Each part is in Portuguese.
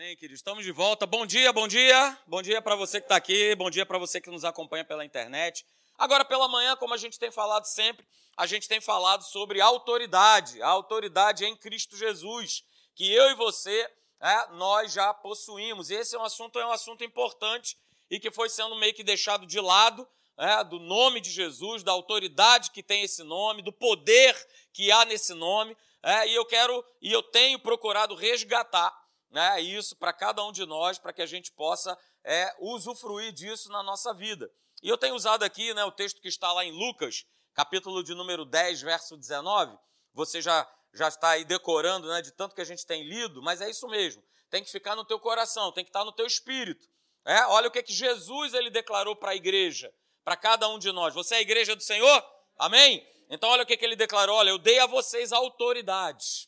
Amém, queridos. Estamos de volta. Bom dia, bom dia. Bom dia para você que está aqui, bom dia para você que nos acompanha pela internet. Agora, pela manhã, como a gente tem falado sempre, a gente tem falado sobre autoridade, a autoridade em Cristo Jesus, que eu e você, é, nós já possuímos. Esse é um assunto, é um assunto importante e que foi sendo meio que deixado de lado, é, do nome de Jesus, da autoridade que tem esse nome, do poder que há nesse nome. É, e eu quero e eu tenho procurado resgatar né, isso para cada um de nós, para que a gente possa é, usufruir disso na nossa vida. E eu tenho usado aqui né, o texto que está lá em Lucas, capítulo de número 10, verso 19. Você já, já está aí decorando né, de tanto que a gente tem lido, mas é isso mesmo. Tem que ficar no teu coração, tem que estar no teu espírito. É, olha o que, que Jesus ele declarou para a igreja, para cada um de nós. Você é a igreja do Senhor? Amém? Então olha o que, que ele declarou: olha, eu dei a vocês autoridade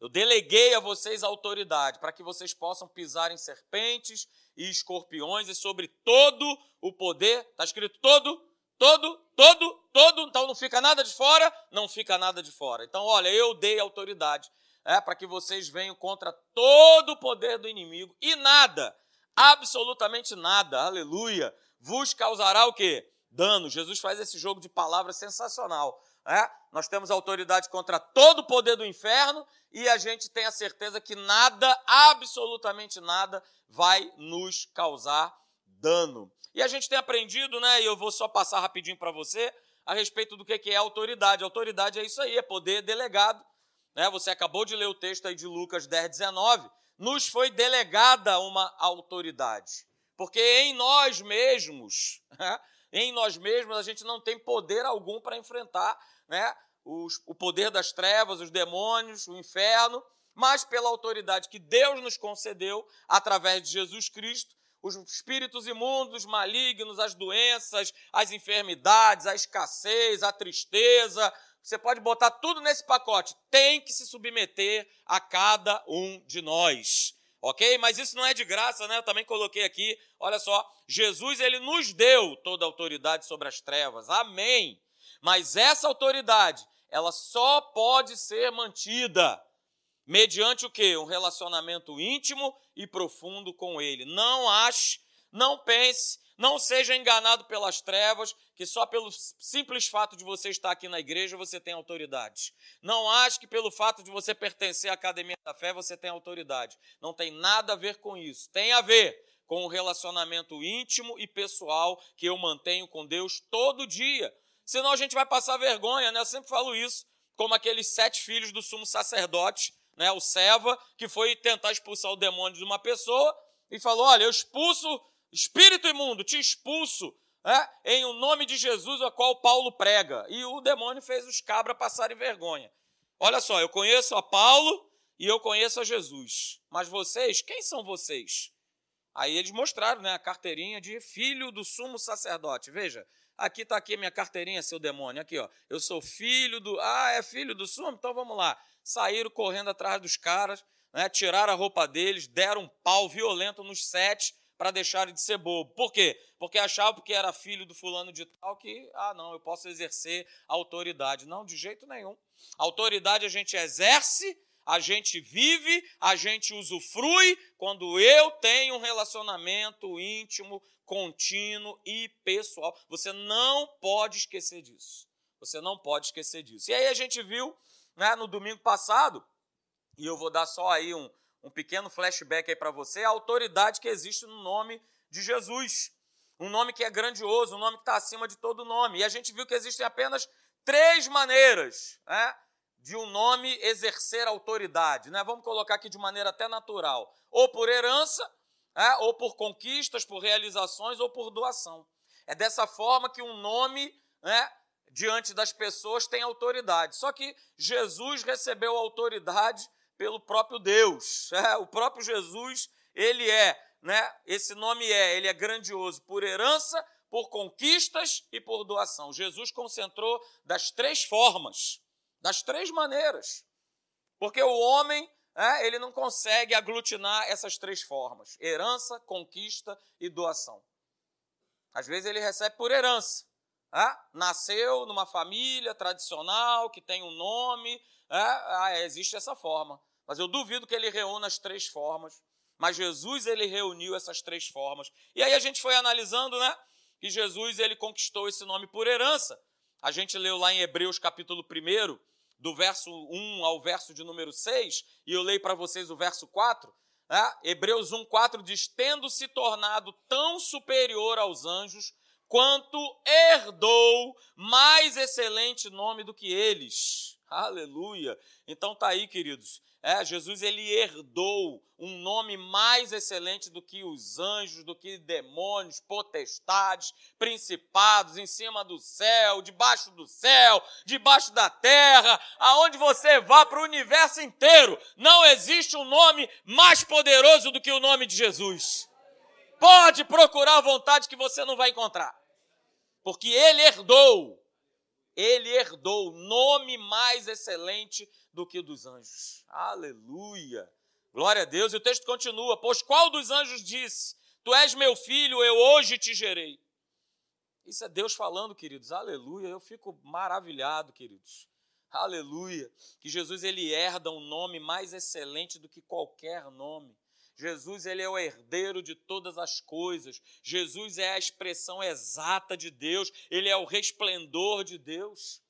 eu deleguei a vocês autoridade para que vocês possam pisar em serpentes e escorpiões e sobre todo o poder. Está escrito todo, todo, todo, todo. Então não fica nada de fora, não fica nada de fora. Então, olha, eu dei autoridade é, para que vocês venham contra todo o poder do inimigo e nada, absolutamente nada, aleluia, vos causará o quê? Dano. Jesus faz esse jogo de palavras sensacional. É? Nós temos autoridade contra todo o poder do inferno e a gente tem a certeza que nada, absolutamente nada, vai nos causar dano. E a gente tem aprendido, né? E eu vou só passar rapidinho para você a respeito do que é autoridade. Autoridade é isso aí, é poder delegado. Né? Você acabou de ler o texto aí de Lucas 10, 19. Nos foi delegada uma autoridade. Porque em nós mesmos, né? em nós mesmos, a gente não tem poder algum para enfrentar né, os, o poder das trevas, os demônios, o inferno, mas pela autoridade que Deus nos concedeu através de Jesus Cristo, os espíritos imundos, malignos, as doenças, as enfermidades, a escassez, a tristeza, você pode botar tudo nesse pacote, tem que se submeter a cada um de nós. Ok? Mas isso não é de graça, né? Eu também coloquei aqui, olha só, Jesus ele nos deu toda a autoridade sobre as trevas. Amém. Mas essa autoridade, ela só pode ser mantida mediante o quê? Um relacionamento íntimo e profundo com ele. Não ache, não pense, não seja enganado pelas trevas, que só pelo simples fato de você estar aqui na igreja você tem autoridade. Não ache que pelo fato de você pertencer à academia da fé você tem autoridade. Não tem nada a ver com isso. Tem a ver com o relacionamento íntimo e pessoal que eu mantenho com Deus todo dia senão a gente vai passar vergonha, né? Eu sempre falo isso, como aqueles sete filhos do sumo sacerdote, né? O Seva, que foi tentar expulsar o demônio de uma pessoa e falou: Olha, eu expulso, espírito imundo, te expulso, né? em o nome de Jesus, a qual Paulo prega. E o demônio fez os cabras passarem vergonha. Olha só, eu conheço a Paulo e eu conheço a Jesus. Mas vocês, quem são vocês? Aí eles mostraram né, a carteirinha de filho do sumo sacerdote. Veja, Aqui está aqui minha carteirinha, seu demônio. Aqui, ó. Eu sou filho do. Ah, é filho do sumo? Então vamos lá. Saíram correndo atrás dos caras, né? tiraram a roupa deles, deram um pau violento nos sete para deixarem de ser bobo. Por quê? Porque achavam que era filho do fulano de tal que, ah, não, eu posso exercer autoridade. Não, de jeito nenhum. Autoridade a gente exerce a gente vive, a gente usufrui quando eu tenho um relacionamento íntimo, contínuo e pessoal. Você não pode esquecer disso. Você não pode esquecer disso. E aí a gente viu né, no domingo passado, e eu vou dar só aí um, um pequeno flashback aí para você, a autoridade que existe no nome de Jesus. Um nome que é grandioso, um nome que está acima de todo nome. E a gente viu que existem apenas três maneiras né, de um nome exercer autoridade, né? Vamos colocar aqui de maneira até natural, ou por herança, é, ou por conquistas, por realizações, ou por doação. É dessa forma que um nome, né, diante das pessoas tem autoridade. Só que Jesus recebeu autoridade pelo próprio Deus. É, o próprio Jesus, ele é, né? Esse nome é, ele é grandioso por herança, por conquistas e por doação. Jesus concentrou das três formas das três maneiras. Porque o homem, é, ele não consegue aglutinar essas três formas: herança, conquista e doação. Às vezes ele recebe por herança. É? Nasceu numa família tradicional que tem um nome, é? ah, existe essa forma. Mas eu duvido que ele reúna as três formas. Mas Jesus ele reuniu essas três formas. E aí a gente foi analisando, né? Que Jesus ele conquistou esse nome por herança. A gente leu lá em Hebreus capítulo 1, do verso 1 ao verso de número 6, e eu leio para vocês o verso 4. Né? Hebreus 1, 4 diz: Tendo se tornado tão superior aos anjos, quanto herdou mais excelente nome do que eles. Aleluia. Então tá aí, queridos. É, Jesus ele herdou um nome mais excelente do que os anjos, do que demônios, potestades, principados em cima do céu, debaixo do céu, debaixo da terra, aonde você vá para o universo inteiro, não existe um nome mais poderoso do que o nome de Jesus. Pode procurar à vontade que você não vai encontrar. Porque ele herdou, ele herdou nome mais excelente do que o dos anjos. Aleluia! Glória a Deus. E o texto continua: Pois qual dos anjos disse: Tu és meu filho, eu hoje te gerei? Isso é Deus falando, queridos. Aleluia. Eu fico maravilhado, queridos. Aleluia. Que Jesus ele herda um nome mais excelente do que qualquer nome. Jesus ele é o herdeiro de todas as coisas. Jesus é a expressão exata de Deus, ele é o resplendor de Deus.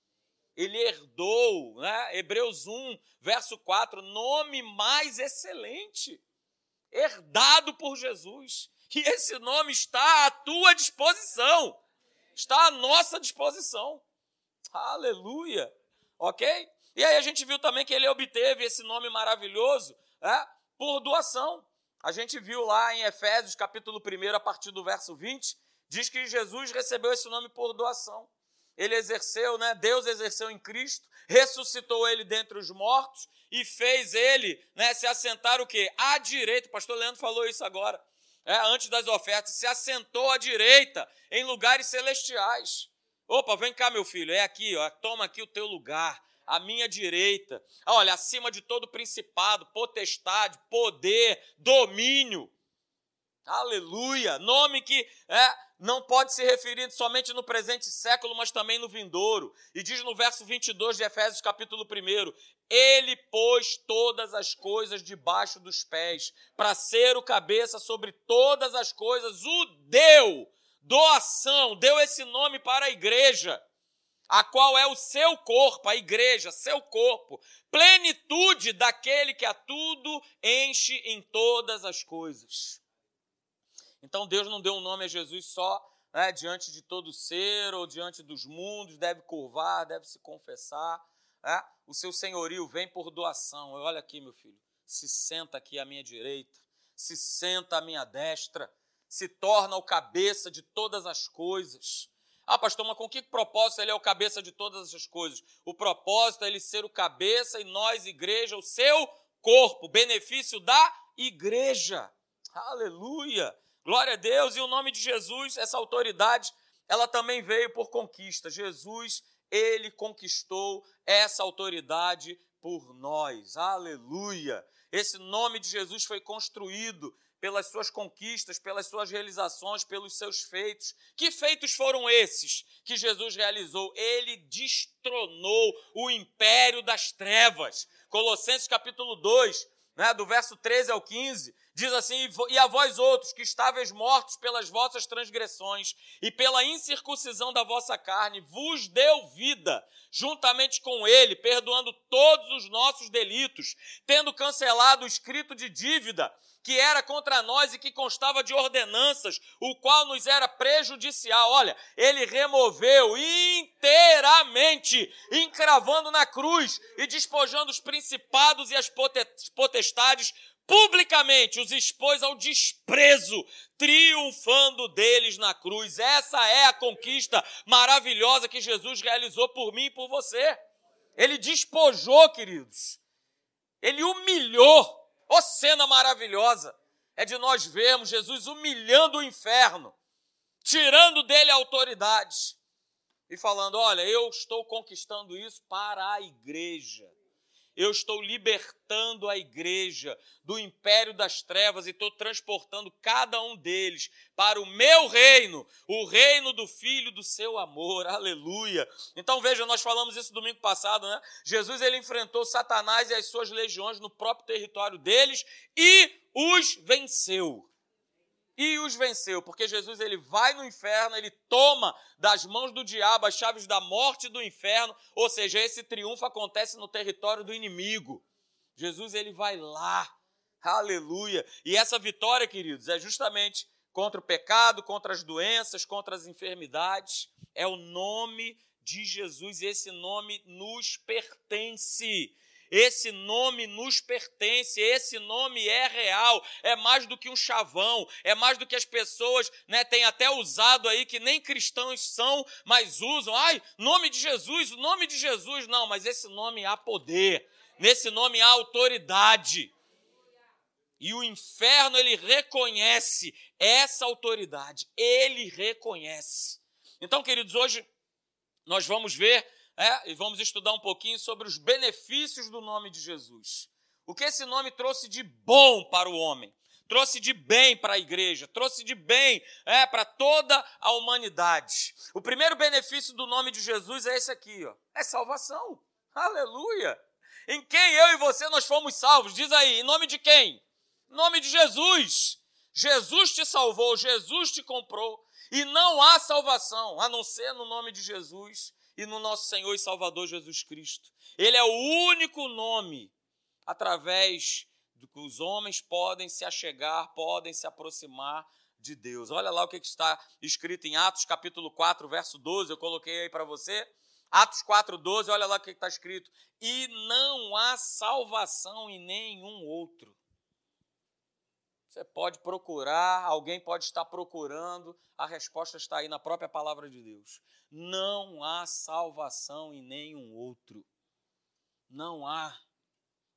Ele herdou, né? Hebreus 1, verso 4, nome mais excelente, herdado por Jesus. E esse nome está à tua disposição, está à nossa disposição. Aleluia. Ok? E aí a gente viu também que ele obteve esse nome maravilhoso né, por doação. A gente viu lá em Efésios, capítulo 1, a partir do verso 20, diz que Jesus recebeu esse nome por doação. Ele exerceu, né? Deus exerceu em Cristo, ressuscitou ele dentre os mortos e fez ele, né, se assentar o quê? À direita. O pastor Leandro falou isso agora. É, antes das ofertas, se assentou à direita em lugares celestiais. Opa, vem cá, meu filho, é aqui, ó, toma aqui o teu lugar à minha direita. Olha, acima de todo principado, potestade, poder, domínio. Aleluia! Nome que é, não pode se referir somente no presente século, mas também no vindouro. E diz no verso 22 de Efésios, capítulo 1: Ele pôs todas as coisas debaixo dos pés, para ser o cabeça sobre todas as coisas, o deu. Doação, deu esse nome para a igreja a qual é o seu corpo, a igreja, seu corpo, plenitude daquele que a tudo enche em todas as coisas. Então Deus não deu um nome a Jesus só né, diante de todo ser ou diante dos mundos, deve curvar, deve se confessar. Né? O seu senhorio vem por doação. Olha aqui, meu filho, se senta aqui à minha direita, se senta à minha destra, se torna o cabeça de todas as coisas ah, pastor, mas com que propósito ele é o cabeça de todas essas coisas? O propósito é ele ser o cabeça e nós, igreja, o seu corpo, benefício da igreja. Aleluia! Glória a Deus! E o nome de Jesus, essa autoridade, ela também veio por conquista. Jesus, ele conquistou essa autoridade por nós. Aleluia! Esse nome de Jesus foi construído pelas suas conquistas, pelas suas realizações, pelos seus feitos. Que feitos foram esses que Jesus realizou? Ele destronou o império das trevas. Colossenses capítulo 2, né, do verso 13 ao 15, diz assim: E a vós outros que estáveis mortos pelas vossas transgressões e pela incircuncisão da vossa carne, vos deu vida, juntamente com ele, perdoando todos os nossos delitos, tendo cancelado o escrito de dívida que era contra nós e que constava de ordenanças, o qual nos era prejudicial. Olha, ele removeu inteiramente, encravando na cruz e despojando os principados e as potestades publicamente, os expôs ao desprezo, triunfando deles na cruz. Essa é a conquista maravilhosa que Jesus realizou por mim e por você. Ele despojou, queridos. Ele humilhou Ô cena maravilhosa! É de nós vermos Jesus humilhando o inferno, tirando dele a autoridade e falando: Olha, eu estou conquistando isso para a igreja. Eu estou libertando a igreja do império das trevas e estou transportando cada um deles para o meu reino, o reino do Filho do seu amor. Aleluia. Então veja, nós falamos isso domingo passado, né? Jesus ele enfrentou Satanás e as suas legiões no próprio território deles e os venceu e os venceu, porque Jesus ele vai no inferno, ele toma das mãos do diabo as chaves da morte do inferno, ou seja, esse triunfo acontece no território do inimigo. Jesus ele vai lá. Aleluia. E essa vitória, queridos, é justamente contra o pecado, contra as doenças, contra as enfermidades. É o nome de Jesus, esse nome nos pertence. Esse nome nos pertence, esse nome é real, é mais do que um chavão, é mais do que as pessoas né, têm até usado aí, que nem cristãos são, mas usam. Ai, nome de Jesus, o nome de Jesus. Não, mas esse nome há poder, nesse nome há autoridade. E o inferno, ele reconhece essa autoridade, ele reconhece. Então, queridos, hoje nós vamos ver é, e vamos estudar um pouquinho sobre os benefícios do nome de Jesus. O que esse nome trouxe de bom para o homem, trouxe de bem para a igreja, trouxe de bem é, para toda a humanidade. O primeiro benefício do nome de Jesus é esse aqui, ó, é salvação. Aleluia! Em quem eu e você nós fomos salvos? Diz aí, em nome de quem? Em nome de Jesus. Jesus te salvou, Jesus te comprou. E não há salvação a não ser no nome de Jesus e no nosso Senhor e Salvador Jesus Cristo. Ele é o único nome através do que os homens podem se achegar, podem se aproximar de Deus. Olha lá o que está escrito em Atos capítulo 4, verso 12, eu coloquei aí para você. Atos 4, 12, olha lá o que está escrito. E não há salvação em nenhum outro. Você pode procurar, alguém pode estar procurando, a resposta está aí na própria palavra de Deus. Não há salvação em nenhum outro. Não há.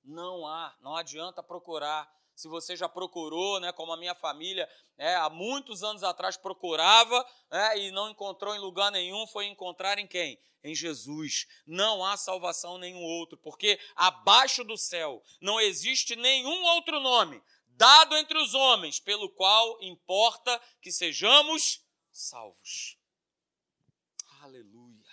Não há. Não adianta procurar. Se você já procurou, né, como a minha família, é, há muitos anos atrás procurava é, e não encontrou em lugar nenhum, foi encontrar em quem? Em Jesus. Não há salvação nenhum outro, porque abaixo do céu não existe nenhum outro nome dado entre os homens, pelo qual importa que sejamos salvos. Aleluia.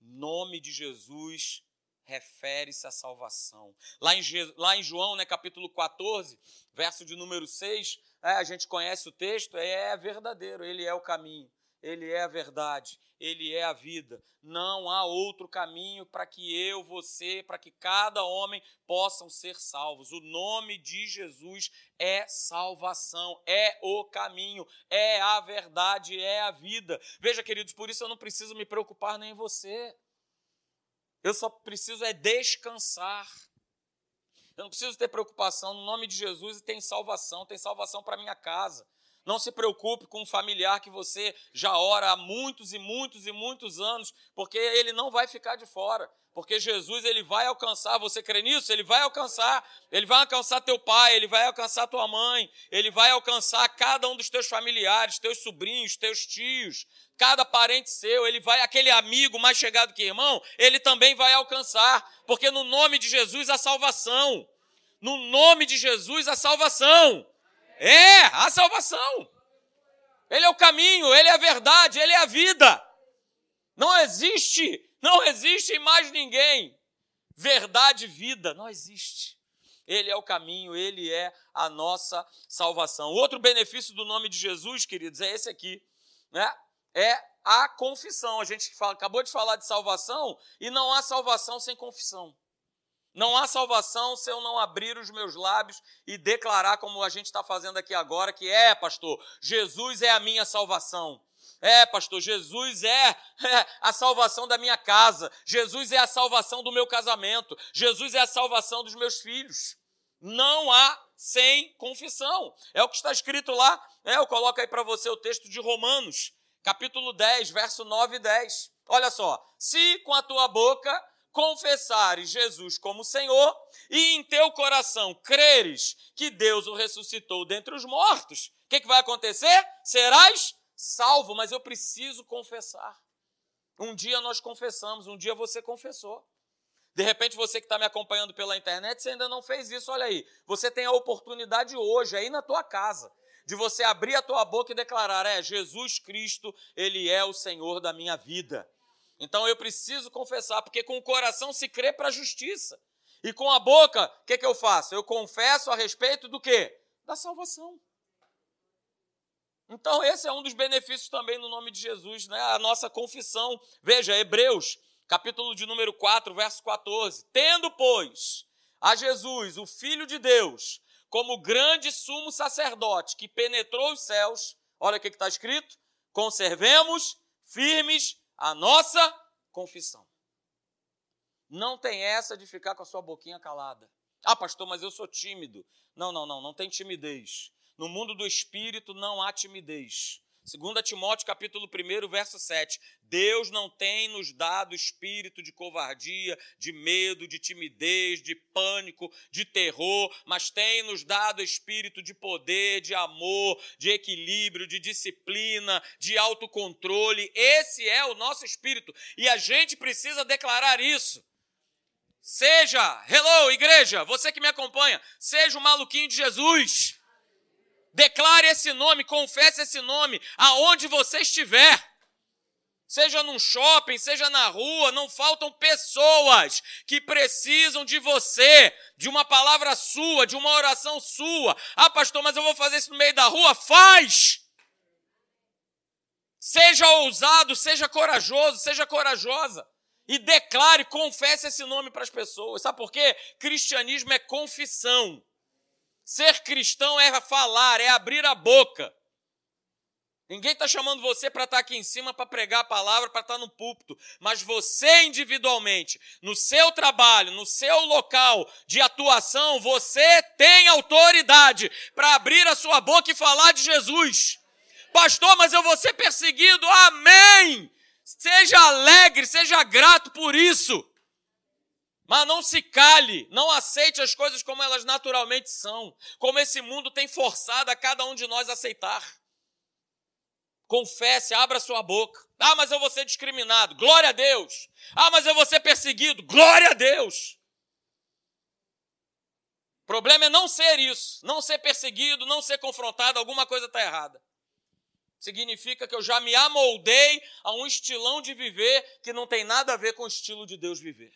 Nome de Jesus refere-se à salvação. Lá em, lá em João, né, capítulo 14, verso de número 6, é, a gente conhece o texto, é verdadeiro, ele é o caminho, ele é a verdade, ele é a vida. Não há outro caminho para que eu, você, para que cada homem possam ser salvos. O nome de Jesus é salvação, é o caminho, é a verdade, é a vida. Veja, queridos, por isso eu não preciso me preocupar nem você. Eu só preciso é descansar. Eu não preciso ter preocupação no nome de Jesus tem salvação, tem salvação para minha casa. Não se preocupe com um familiar que você já ora há muitos e muitos e muitos anos, porque ele não vai ficar de fora. Porque Jesus ele vai alcançar, você crê nisso? Ele vai alcançar. Ele vai alcançar teu pai, ele vai alcançar tua mãe, ele vai alcançar cada um dos teus familiares, teus sobrinhos, teus tios, cada parente seu, ele vai aquele amigo mais chegado que irmão, ele também vai alcançar, porque no nome de Jesus a salvação. No nome de Jesus a salvação. É, a salvação. Ele é o caminho, ele é a verdade, ele é a vida. Não existe, não existe mais ninguém. Verdade, vida, não existe. Ele é o caminho, ele é a nossa salvação. Outro benefício do nome de Jesus, queridos, é esse aqui, né? É a confissão. A gente fala, acabou de falar de salvação e não há salvação sem confissão. Não há salvação se eu não abrir os meus lábios e declarar, como a gente está fazendo aqui agora, que é, pastor, Jesus é a minha salvação. É, pastor, Jesus é, é, a salvação da minha casa. Jesus é a salvação do meu casamento. Jesus é a salvação dos meus filhos. Não há sem confissão. É o que está escrito lá. É, eu coloco aí para você o texto de Romanos, capítulo 10, verso 9 e 10. Olha só. Se com a tua boca confessares Jesus como Senhor e em teu coração creres que Deus o ressuscitou dentre os mortos, o que, que vai acontecer? Serás salvo, mas eu preciso confessar. Um dia nós confessamos, um dia você confessou. De repente, você que está me acompanhando pela internet, você ainda não fez isso, olha aí. Você tem a oportunidade hoje, aí na tua casa, de você abrir a tua boca e declarar: é, Jesus Cristo, Ele é o Senhor da minha vida. Então eu preciso confessar, porque com o coração se crê para a justiça. E com a boca, o que, que eu faço? Eu confesso a respeito do quê? Da salvação. Então, esse é um dos benefícios também no nome de Jesus, né? A nossa confissão. Veja, Hebreus capítulo de número 4, verso 14. Tendo, pois, a Jesus, o Filho de Deus, como grande sumo sacerdote que penetrou os céus, olha o que está escrito: conservemos firmes a nossa confissão. Não tem essa de ficar com a sua boquinha calada. Ah, pastor, mas eu sou tímido. Não, não, não, não tem timidez. No mundo do espírito não há timidez. 2 Timóteo capítulo 1, verso 7. Deus não tem nos dado espírito de covardia, de medo, de timidez, de pânico, de terror, mas tem nos dado espírito de poder, de amor, de equilíbrio, de disciplina, de autocontrole. Esse é o nosso espírito e a gente precisa declarar isso. Seja, hello, igreja, você que me acompanha, seja o maluquinho de Jesus. Declare esse nome, confesse esse nome aonde você estiver. Seja num shopping, seja na rua, não faltam pessoas que precisam de você, de uma palavra sua, de uma oração sua. Ah, pastor, mas eu vou fazer isso no meio da rua? Faz! Seja ousado, seja corajoso, seja corajosa. E declare, confesse esse nome para as pessoas. Sabe por quê? Cristianismo é confissão. Ser cristão é falar, é abrir a boca. Ninguém está chamando você para estar tá aqui em cima para pregar a palavra, para estar tá no púlpito, mas você individualmente, no seu trabalho, no seu local de atuação, você tem autoridade para abrir a sua boca e falar de Jesus. Pastor, mas eu vou ser perseguido. Amém! Seja alegre, seja grato por isso. Mas não se cale, não aceite as coisas como elas naturalmente são, como esse mundo tem forçado a cada um de nós a aceitar. Confesse, abra sua boca. Ah, mas eu vou ser discriminado. Glória a Deus. Ah, mas eu vou ser perseguido. Glória a Deus. O problema é não ser isso, não ser perseguido, não ser confrontado, alguma coisa está errada. Significa que eu já me amoldei a um estilão de viver que não tem nada a ver com o estilo de Deus viver.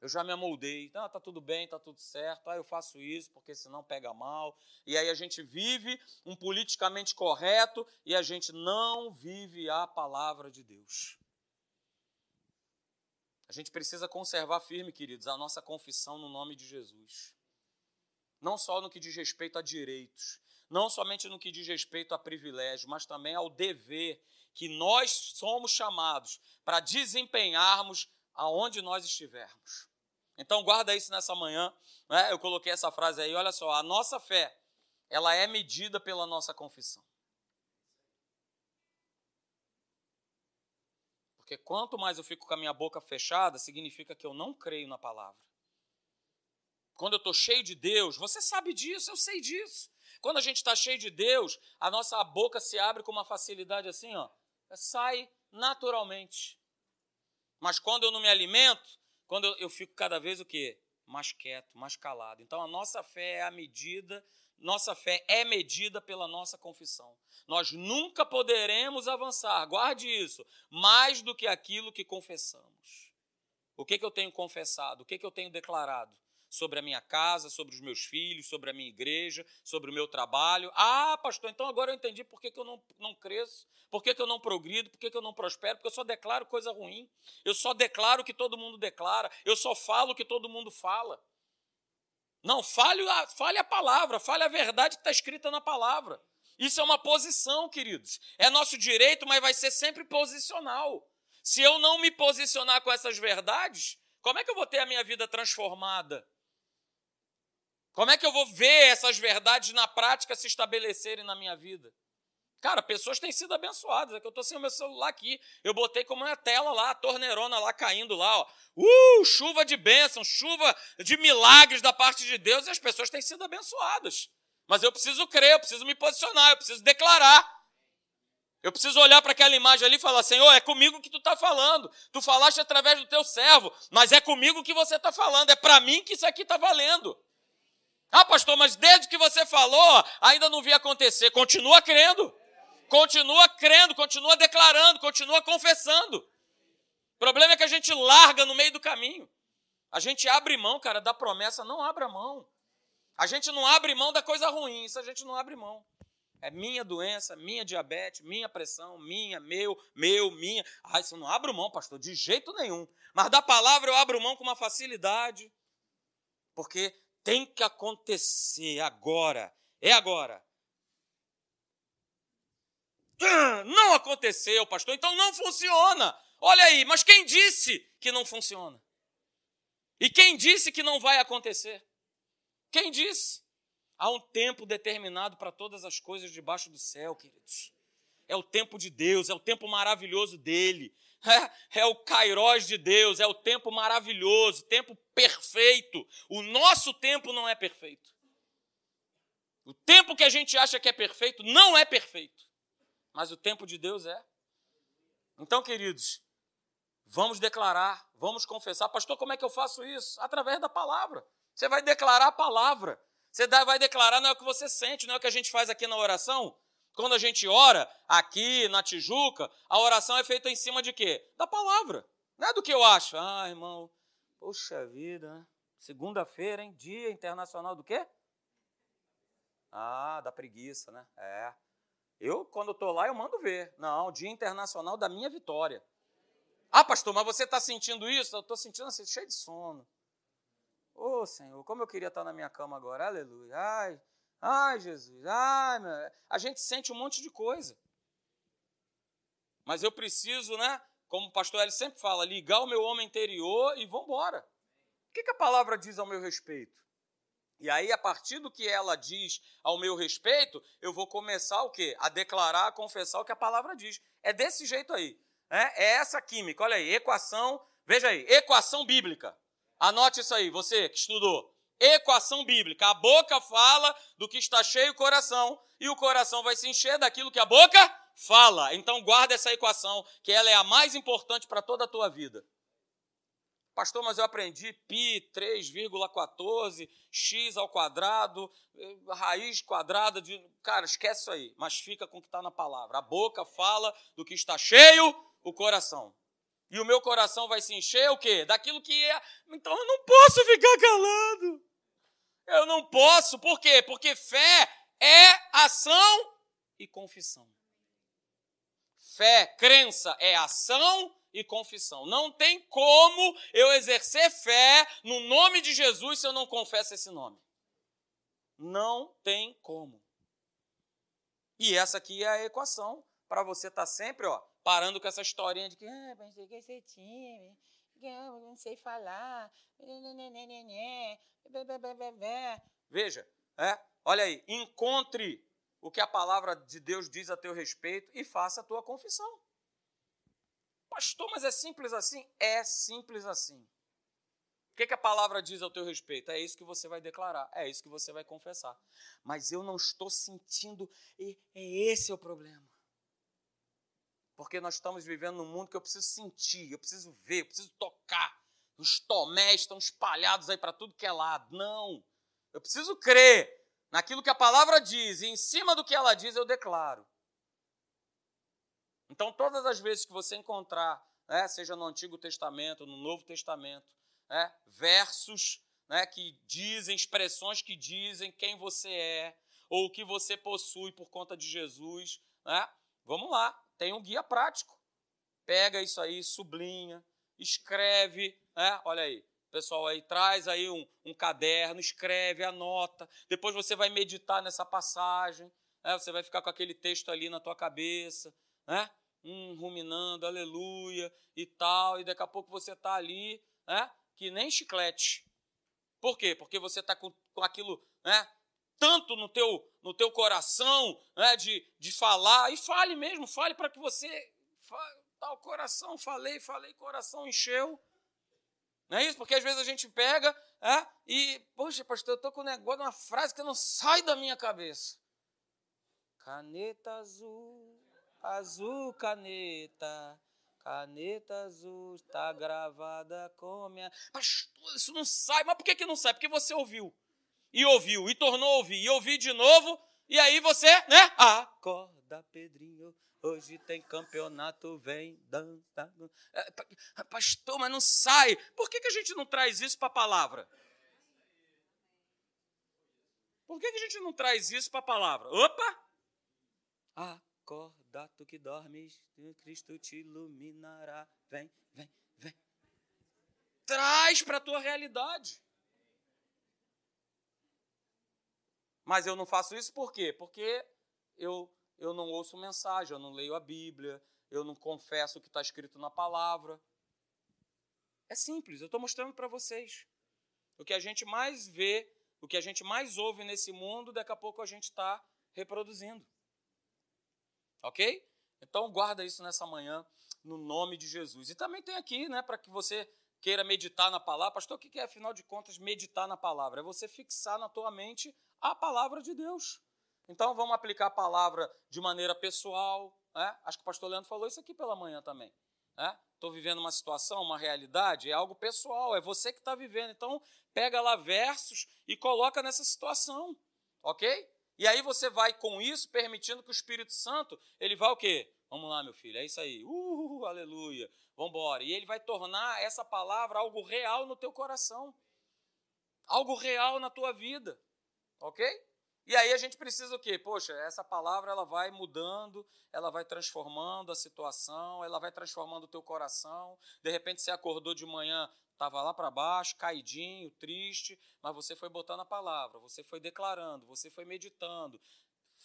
Eu já me amoldei. Ah, tá tudo bem, tá tudo certo. Ah, eu faço isso porque senão pega mal. E aí a gente vive um politicamente correto e a gente não vive a palavra de Deus. A gente precisa conservar firme, queridos, a nossa confissão no nome de Jesus. Não só no que diz respeito a direitos, não somente no que diz respeito a privilégios, mas também ao dever que nós somos chamados para desempenharmos aonde nós estivermos. Então guarda isso nessa manhã. Né? Eu coloquei essa frase aí. Olha só, a nossa fé, ela é medida pela nossa confissão. Porque quanto mais eu fico com a minha boca fechada, significa que eu não creio na palavra. Quando eu estou cheio de Deus, você sabe disso, eu sei disso. Quando a gente está cheio de Deus, a nossa boca se abre com uma facilidade assim, ó, sai naturalmente. Mas quando eu não me alimento, quando eu, eu fico cada vez o quê? Mais quieto, mais calado. Então a nossa fé é a medida, nossa fé é medida pela nossa confissão. Nós nunca poderemos avançar, guarde isso, mais do que aquilo que confessamos. O que, que eu tenho confessado? O que, que eu tenho declarado? Sobre a minha casa, sobre os meus filhos, sobre a minha igreja, sobre o meu trabalho. Ah, pastor, então agora eu entendi por que, que eu não, não cresço, por que, que eu não progrido, por que, que eu não prospero, porque eu só declaro coisa ruim. Eu só declaro o que todo mundo declara, eu só falo o que todo mundo fala. Não, fale a, fale a palavra, fale a verdade que está escrita na palavra. Isso é uma posição, queridos. É nosso direito, mas vai ser sempre posicional. Se eu não me posicionar com essas verdades, como é que eu vou ter a minha vida transformada? Como é que eu vou ver essas verdades na prática se estabelecerem na minha vida? Cara, pessoas têm sido abençoadas. É que eu estou sem o meu celular aqui. Eu botei como uma tela lá, a torneirona lá caindo lá. Ó. Uh, chuva de bênção, chuva de milagres da parte de Deus e as pessoas têm sido abençoadas. Mas eu preciso crer, eu preciso me posicionar, eu preciso declarar. Eu preciso olhar para aquela imagem ali e falar: Senhor, é comigo que tu está falando. Tu falaste através do teu servo, mas é comigo que você está falando. É para mim que isso aqui está valendo. Ah, pastor, mas desde que você falou, ainda não vi acontecer. Continua crendo. Continua crendo, continua declarando, continua confessando. O problema é que a gente larga no meio do caminho. A gente abre mão, cara, da promessa, não abra mão. A gente não abre mão da coisa ruim, isso a gente não abre mão. É minha doença, minha diabetes, minha pressão, minha, meu, meu, minha. Ah, isso eu não abro mão, pastor, de jeito nenhum. Mas da palavra eu abro mão com uma facilidade. Porque tem que acontecer agora. É agora. Ah, não aconteceu, pastor, então não funciona. Olha aí, mas quem disse que não funciona? E quem disse que não vai acontecer? Quem disse? Há um tempo determinado para todas as coisas debaixo do céu, queridos. É o tempo de Deus, é o tempo maravilhoso dele. É, é o kairós de Deus, é o tempo maravilhoso, tempo perfeito. O nosso tempo não é perfeito. O tempo que a gente acha que é perfeito não é perfeito. Mas o tempo de Deus é. Então, queridos, vamos declarar, vamos confessar. Pastor, como é que eu faço isso? Através da palavra. Você vai declarar a palavra. Você vai declarar, não é o que você sente, não é o que a gente faz aqui na oração. Quando a gente ora aqui na Tijuca, a oração é feita em cima de quê? Da palavra. Não é do que eu acho. Ah, irmão, poxa vida? Segunda-feira, hein? Dia Internacional do quê? Ah, da preguiça, né? É. Eu, quando estou lá, eu mando ver. Não, Dia Internacional da minha vitória. Ah, pastor, mas você está sentindo isso? Eu estou sentindo assim, cheio de sono. Ô oh, Senhor, como eu queria estar na minha cama agora, aleluia. Ai, ai, Jesus, ai, meu. a gente sente um monte de coisa. Mas eu preciso, né? Como o pastor Eli sempre fala, ligar o meu homem interior e vamos embora. O que, que a palavra diz ao meu respeito? E aí, a partir do que ela diz ao meu respeito, eu vou começar o quê? A declarar, a confessar o que a palavra diz. É desse jeito aí. Né? É essa química. Olha aí, equação, veja aí, equação bíblica. Anote isso aí, você que estudou. Equação bíblica. A boca fala do que está cheio o coração, e o coração vai se encher daquilo que a boca fala. Então guarda essa equação, que ela é a mais importante para toda a tua vida. Pastor, mas eu aprendi π 3,14, x ao quadrado, eh, raiz quadrada de. Cara, esquece isso aí, mas fica com o que está na palavra. A boca fala do que está cheio o coração. E o meu coração vai se encher o quê? Daquilo que é. Então eu não posso ficar calado. Eu não posso. Por quê? Porque fé é ação e confissão. Fé, crença é ação e confissão. Não tem como eu exercer fé no nome de Jesus se eu não confesso esse nome. Não tem como. E essa aqui é a equação para você estar tá sempre, ó, parando com essa historinha de que ah, pensei que ser time, eu não sei falar. Veja, é, olha aí, encontre o que a palavra de Deus diz a teu respeito e faça a tua confissão. Pastor, mas é simples assim? É simples assim. O que, que, a palavra diz ao teu respeito? É isso que você vai declarar, é isso que você vai confessar. Mas eu não estou sentindo, e é esse o problema. Porque nós estamos vivendo num mundo que eu preciso sentir, eu preciso ver, eu preciso tocar. Os tomés estão espalhados aí para tudo que é lado. Não. Eu preciso crer naquilo que a palavra diz, e em cima do que ela diz eu declaro. Então, todas as vezes que você encontrar, né, seja no Antigo Testamento, no Novo Testamento, né, versos né, que dizem, expressões que dizem quem você é, ou o que você possui por conta de Jesus, né, vamos lá, tem um guia prático. Pega isso aí, sublinha, escreve, né? Olha aí, pessoal aí traz aí um, um, caderno, escreve, anota. Depois você vai meditar nessa passagem, né? você vai ficar com aquele texto ali na tua cabeça, né? Hum, ruminando, aleluia e tal. E daqui a pouco você está ali, né? Que nem chiclete. Por quê? Porque você está com, com aquilo, né? tanto no teu, no teu coração né, de, de falar, e fale mesmo, fale para que você. Tá o coração, falei, falei, coração encheu. Não é isso? Porque às vezes a gente pega é, e, poxa, pastor, eu estou com um negócio, uma frase que não sai da minha cabeça. Caneta azul. azul caneta, caneta azul está gravada com minha. Pastor, isso não sai. Mas por que, que não sai? Porque você ouviu. E ouviu, e tornou a ouvir, e ouviu de novo, e aí você, né? Acorda, Pedrinho. Hoje tem campeonato, vem dança. É, pastor, mas não sai. Por que, que a gente não traz isso para a palavra? Por que, que a gente não traz isso para a palavra? Opa! Acorda, tu que dormes, Cristo te iluminará. Vem, vem, vem. Traz para a tua realidade. Mas eu não faço isso por quê? Porque eu, eu não ouço mensagem, eu não leio a Bíblia, eu não confesso o que está escrito na palavra. É simples, eu estou mostrando para vocês. O que a gente mais vê o que a gente mais ouve nesse mundo, daqui a pouco a gente está reproduzindo. Ok? Então guarda isso nessa manhã, no nome de Jesus. E também tem aqui, né, para que você queira meditar na palavra. Pastor, o que é, afinal de contas, meditar na palavra? É você fixar na tua mente a palavra de Deus. Então vamos aplicar a palavra de maneira pessoal. Né? Acho que o pastor Leandro falou isso aqui pela manhã também. Estou né? vivendo uma situação, uma realidade, é algo pessoal, é você que está vivendo. Então, pega lá versos e coloca nessa situação, ok? E aí você vai com isso permitindo que o Espírito Santo, ele vai o quê? Vamos lá, meu filho, é isso aí. Uh, aleluia. Vamos embora. E ele vai tornar essa palavra algo real no teu coração. Algo real na tua vida. OK? E aí a gente precisa o quê? Poxa, essa palavra ela vai mudando, ela vai transformando a situação, ela vai transformando o teu coração. De repente você acordou de manhã, estava lá para baixo, caidinho, triste, mas você foi botando a palavra, você foi declarando, você foi meditando.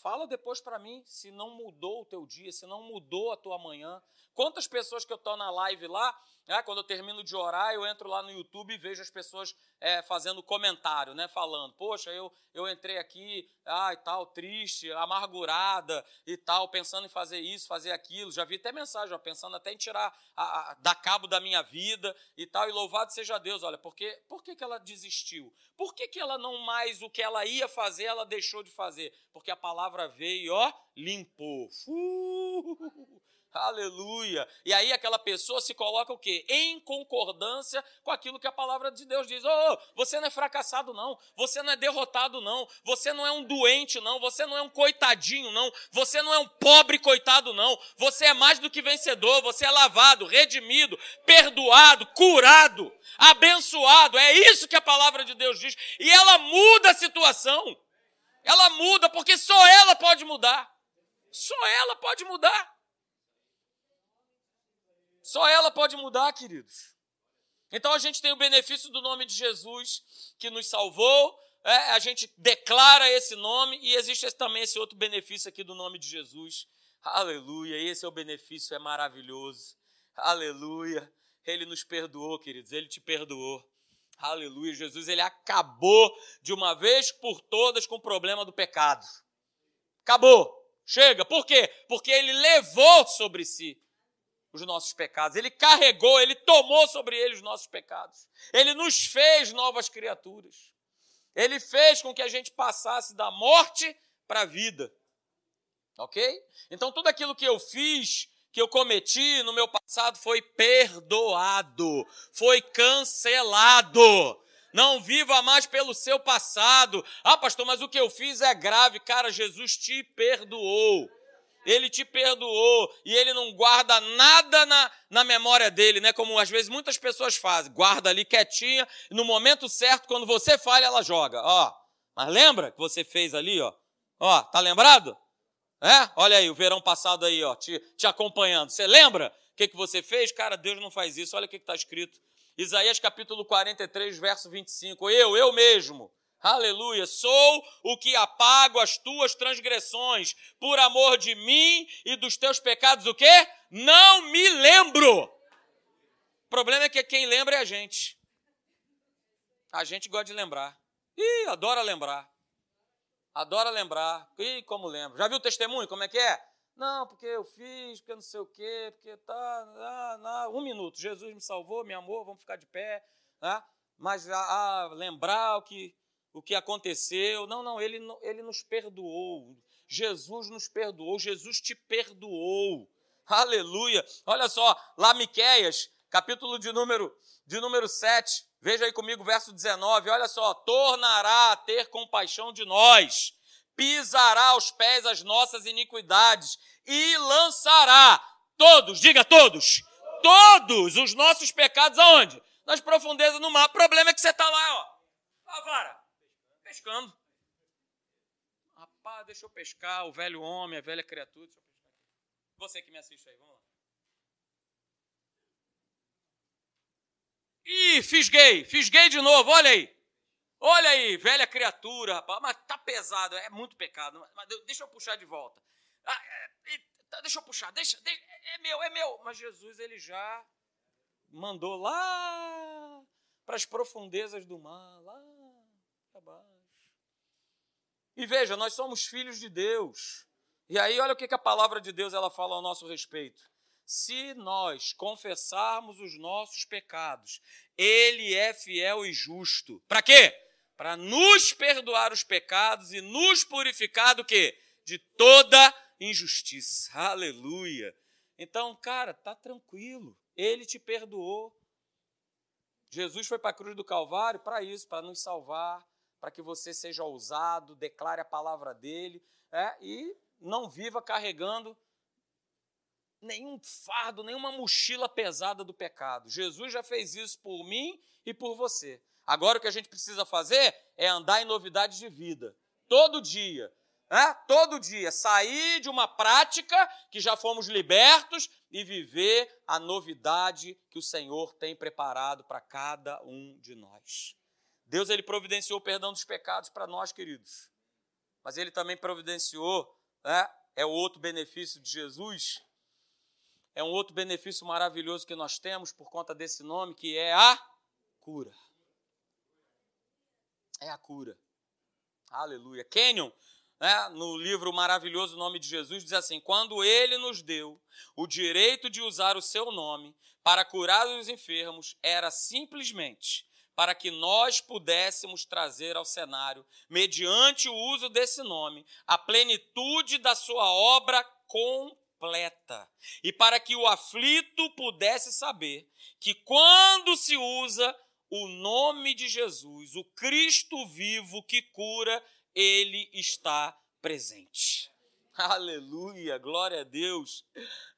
Fala depois para mim se não mudou o teu dia, se não mudou a tua manhã. Quantas pessoas que eu estou na live lá, né, quando eu termino de orar, eu entro lá no YouTube e vejo as pessoas é, fazendo comentário, né, falando, poxa, eu, eu entrei aqui, ah, e tal, triste, amargurada e tal, pensando em fazer isso, fazer aquilo. Já vi até mensagem, ó, pensando até em tirar, a, a, cabo da minha vida e tal. E louvado seja Deus, olha, porque, por que, que ela desistiu? Por que, que ela não mais o que ela ia fazer, ela deixou de fazer? Porque a palavra veio ó, limpou. Uh! Aleluia. E aí aquela pessoa se coloca o quê? Em concordância com aquilo que a palavra de Deus diz. Oh, você não é fracassado não, você não é derrotado não, você não é um doente não, você não é um coitadinho não, você não é um pobre coitado não. Você é mais do que vencedor, você é lavado, redimido, perdoado, curado, abençoado. É isso que a palavra de Deus diz. E ela muda a situação. Ela muda porque só ela pode mudar. Só ela pode mudar. Só ela pode mudar, queridos. Então a gente tem o benefício do nome de Jesus que nos salvou, é, a gente declara esse nome e existe também esse outro benefício aqui do nome de Jesus. Aleluia, esse é o benefício, é maravilhoso. Aleluia. Ele nos perdoou, queridos, ele te perdoou. Aleluia. Jesus, ele acabou de uma vez por todas com o problema do pecado. Acabou. Chega. Por quê? Porque ele levou sobre si os nossos pecados. Ele carregou, ele tomou sobre ele os nossos pecados. Ele nos fez novas criaturas. Ele fez com que a gente passasse da morte para a vida. Ok? Então, tudo aquilo que eu fiz, que eu cometi no meu passado, foi perdoado, foi cancelado. Não viva mais pelo seu passado. Ah, pastor, mas o que eu fiz é grave. Cara, Jesus te perdoou. Ele te perdoou e ele não guarda nada na, na memória dele, né? Como às vezes muitas pessoas fazem. Guarda ali quietinha, e no momento certo, quando você falha, ela joga. Ó, mas lembra que você fez ali, ó? Ó, tá lembrado? É? Olha aí, o verão passado aí, ó, te, te acompanhando. Você lembra o que, que você fez? Cara, Deus não faz isso. Olha o que está escrito. Isaías capítulo 43, verso 25. Eu, eu mesmo Aleluia. Sou o que apago as tuas transgressões por amor de mim e dos teus pecados. O quê? Não me lembro. O problema é que quem lembra é a gente. A gente gosta de lembrar. Ih, adora lembrar. Adora lembrar. Ih, como lembro. Já viu o testemunho? Como é que é? Não, porque eu fiz, porque não sei o quê, porque tá. Ah, não. Um minuto. Jesus me salvou, me amou, vamos ficar de pé. Né? Mas ah, lembrar o que o que aconteceu. Não, não, ele, ele nos perdoou. Jesus nos perdoou, Jesus te perdoou. Aleluia. Olha só, lá Miqueias, capítulo de número de número 7. Veja aí comigo verso 19. Olha só, tornará a ter compaixão de nós. Pisará aos pés as nossas iniquidades e lançará todos, diga todos, todos os nossos pecados aonde? Nas profundezas do mar. O problema é que você está lá, ó. A. Pescando. Rapaz, deixa eu pescar. O velho homem, a velha criatura. Deixa eu pescar. Você que me assiste aí, vamos lá. Ih, fisguei, fisguei de novo, olha aí. Olha aí, velha criatura, rapaz. Mas tá pesado, é muito pecado. Mas deixa eu puxar de volta. Ah, é, tá, deixa eu puxar, deixa, deixa, é meu, é meu. Mas Jesus, ele já mandou lá para as profundezas do mar, lá abaixo. E veja, nós somos filhos de Deus. E aí, olha o que a palavra de Deus ela fala ao nosso respeito se nós confessarmos os nossos pecados, ele é fiel e justo. Para quê? Para nos perdoar os pecados e nos purificar do quê? De toda injustiça. Aleluia. Então, cara, tá tranquilo. Ele te perdoou. Jesus foi para a cruz do Calvário para isso, para nos salvar, para que você seja ousado, declare a palavra dele é, e não viva carregando nenhum fardo, nenhuma mochila pesada do pecado. Jesus já fez isso por mim e por você. Agora o que a gente precisa fazer é andar em novidade de vida. Todo dia. Né? Todo dia. Sair de uma prática que já fomos libertos e viver a novidade que o Senhor tem preparado para cada um de nós. Deus ele providenciou o perdão dos pecados para nós, queridos. Mas ele também providenciou, né? é o outro benefício de Jesus, é um outro benefício maravilhoso que nós temos por conta desse nome, que é a cura. É a cura. Aleluia. Kenyon, né, no livro maravilhoso Nome de Jesus, diz assim: Quando ele nos deu o direito de usar o seu nome para curar os enfermos, era simplesmente para que nós pudéssemos trazer ao cenário, mediante o uso desse nome, a plenitude da sua obra com completa. E para que o aflito pudesse saber que quando se usa o nome de Jesus, o Cristo vivo que cura, ele está presente. Aleluia, glória a Deus.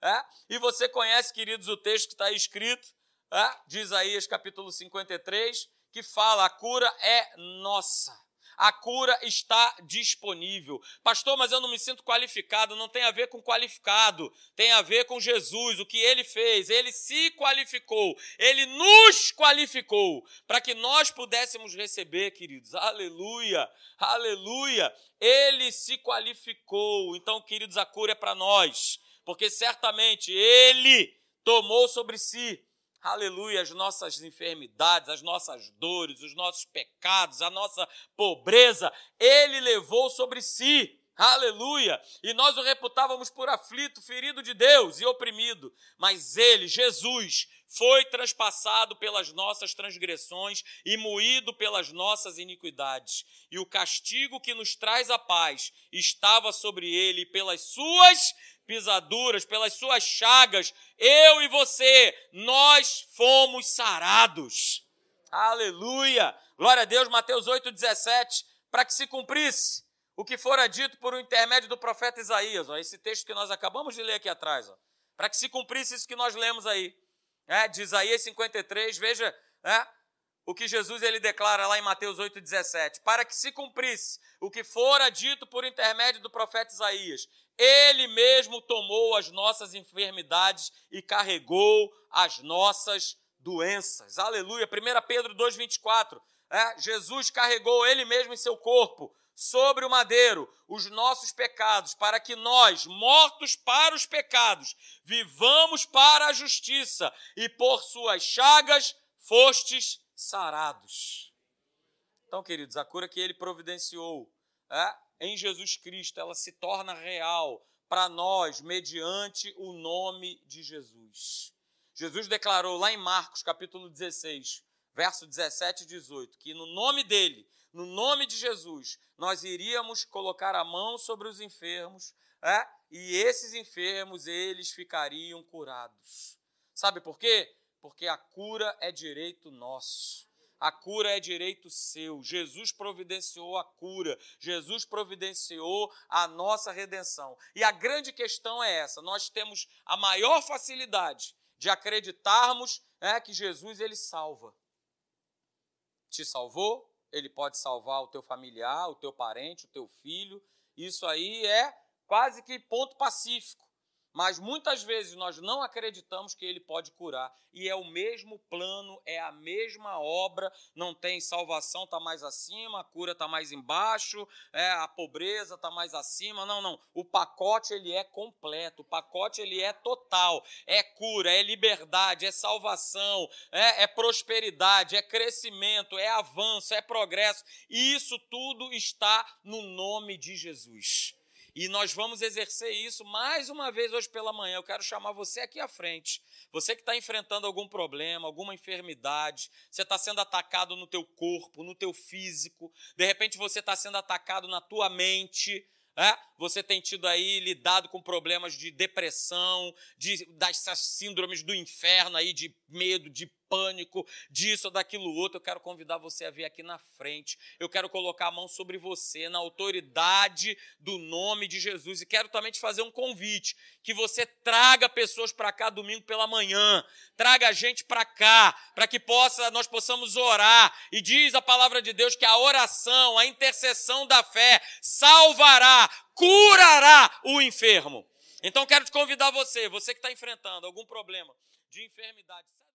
É? E você conhece, queridos, o texto que está escrito, é? de Isaías capítulo 53, que fala: a cura é nossa. A cura está disponível. Pastor, mas eu não me sinto qualificado. Não tem a ver com qualificado, tem a ver com Jesus, o que ele fez. Ele se qualificou, ele nos qualificou para que nós pudéssemos receber, queridos. Aleluia, aleluia. Ele se qualificou. Então, queridos, a cura é para nós, porque certamente ele tomou sobre si aleluia, as nossas enfermidades, as nossas dores, os nossos pecados, a nossa pobreza, ele levou sobre si. Aleluia! E nós o reputávamos por aflito, ferido de Deus e oprimido. Mas ele, Jesus, foi transpassado pelas nossas transgressões e moído pelas nossas iniquidades. E o castigo que nos traz a paz estava sobre ele, e pelas suas pisaduras, pelas suas chagas, eu e você, nós fomos sarados. Aleluia! Glória a Deus, Mateus 8,17, para que se cumprisse o que fora dito por intermédio do profeta Isaías, ó, esse texto que nós acabamos de ler aqui atrás, para que se cumprisse isso que nós lemos aí, é, de Isaías 53, veja é, o que Jesus ele declara lá em Mateus 8,17, para que se cumprisse o que fora dito por intermédio do profeta Isaías, ele mesmo tomou as nossas enfermidades e carregou as nossas doenças. Aleluia. 1 Pedro 2,24. É, Jesus carregou ele mesmo em seu corpo, sobre o madeiro, os nossos pecados, para que nós, mortos para os pecados, vivamos para a justiça, e por suas chagas fostes sarados. Então, queridos, a cura que ele providenciou é, em Jesus Cristo, ela se torna real para nós mediante o nome de Jesus. Jesus declarou lá em Marcos, capítulo 16, verso 17 e 18, que no nome dele no nome de Jesus, nós iríamos colocar a mão sobre os enfermos, é? e esses enfermos, eles ficariam curados. Sabe por quê? Porque a cura é direito nosso. A cura é direito seu. Jesus providenciou a cura. Jesus providenciou a nossa redenção. E a grande questão é essa: nós temos a maior facilidade de acreditarmos é, que Jesus ele salva. Te salvou, ele pode salvar o teu familiar, o teu parente, o teu filho. Isso aí é quase que ponto pacífico. Mas muitas vezes nós não acreditamos que ele pode curar. E é o mesmo plano, é a mesma obra, não tem salvação, está mais acima, a cura está mais embaixo, é, a pobreza está mais acima. Não, não. O pacote ele é completo, o pacote ele é total. É cura, é liberdade, é salvação, é, é prosperidade, é crescimento, é avanço, é progresso. E isso tudo está no nome de Jesus. E nós vamos exercer isso mais uma vez hoje pela manhã. Eu quero chamar você aqui à frente. Você que está enfrentando algum problema, alguma enfermidade, você está sendo atacado no teu corpo, no teu físico, de repente você está sendo atacado na tua mente, é? Você tem tido aí lidado com problemas de depressão, de, síndromes do inferno aí, de medo, de pânico, disso ou daquilo outro. Eu quero convidar você a vir aqui na frente. Eu quero colocar a mão sobre você, na autoridade do nome de Jesus. E quero também te fazer um convite: que você traga pessoas para cá domingo pela manhã. Traga gente para cá, para que possa, nós possamos orar. E diz a palavra de Deus que a oração, a intercessão da fé salvará, curará o enfermo. Então quero te convidar você, você que está enfrentando algum problema de enfermidade.